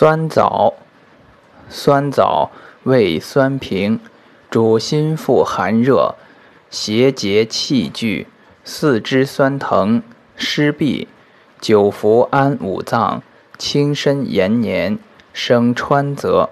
酸枣酸枣味酸平主心腹寒热邪结气聚四肢酸疼湿痹久服安五脏轻身延年生川泽。